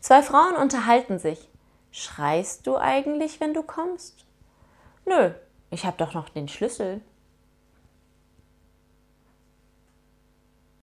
Zwei Frauen unterhalten sich. Schreist du eigentlich, wenn du kommst? Nö, ich habe doch noch den Schlüssel.